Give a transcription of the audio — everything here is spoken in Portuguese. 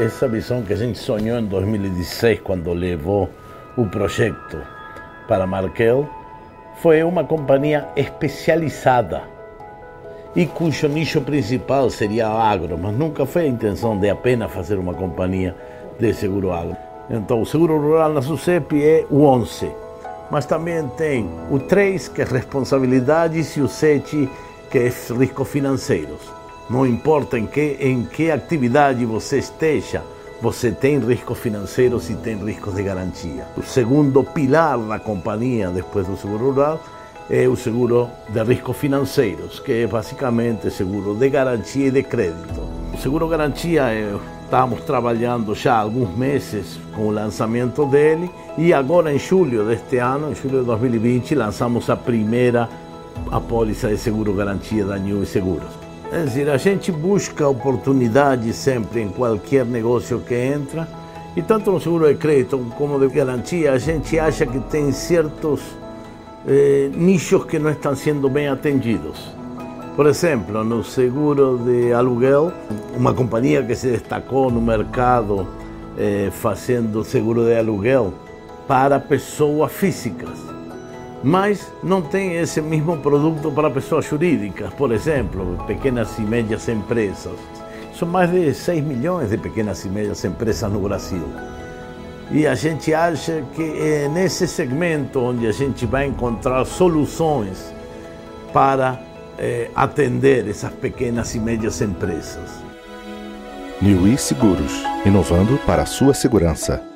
essa visão que a gente sonhou em 2016, quando levou o projeto para Markel, foi uma companhia especializada e cujo nicho principal seria agro, mas nunca foi a intenção de apenas fazer uma companhia de seguro agro. Então, o seguro rural na SUSEP é o 11, mas também tem o 3, que é responsabilidades, e o 7, que é riscos financeiros. Não importa em que, em que atividade você esteja, você tem riscos financeiros e tem riscos de garantia. O segundo pilar da companhia, depois do seguro rural, é o seguro de riscos financeiros, que é basicamente seguro de garantia e de crédito. O seguro garantia é Estamos trabalhando já há alguns meses com o lançamento dele e agora em julho deste ano, em julho de 2020, lançamos a primeira apólice de seguro garantia da New Seguros. É dizer, a gente busca oportunidade sempre em qualquer negócio que entra e tanto no seguro de crédito como de garantia a gente acha que tem certos eh, nichos que não estão sendo bem atendidos. Por exemplo, no seguro de aluguel, uma companhia que se destacou no mercado eh, fazendo seguro de aluguel para pessoas físicas, mas não tem esse mesmo produto para pessoas jurídicas, por exemplo, pequenas e médias empresas. São mais de 6 milhões de pequenas e médias empresas no Brasil. E a gente acha que é nesse segmento onde a gente vai encontrar soluções para eh, atender essas pequenas e médias empresas. Niuí Seguros, inovando para a sua segurança.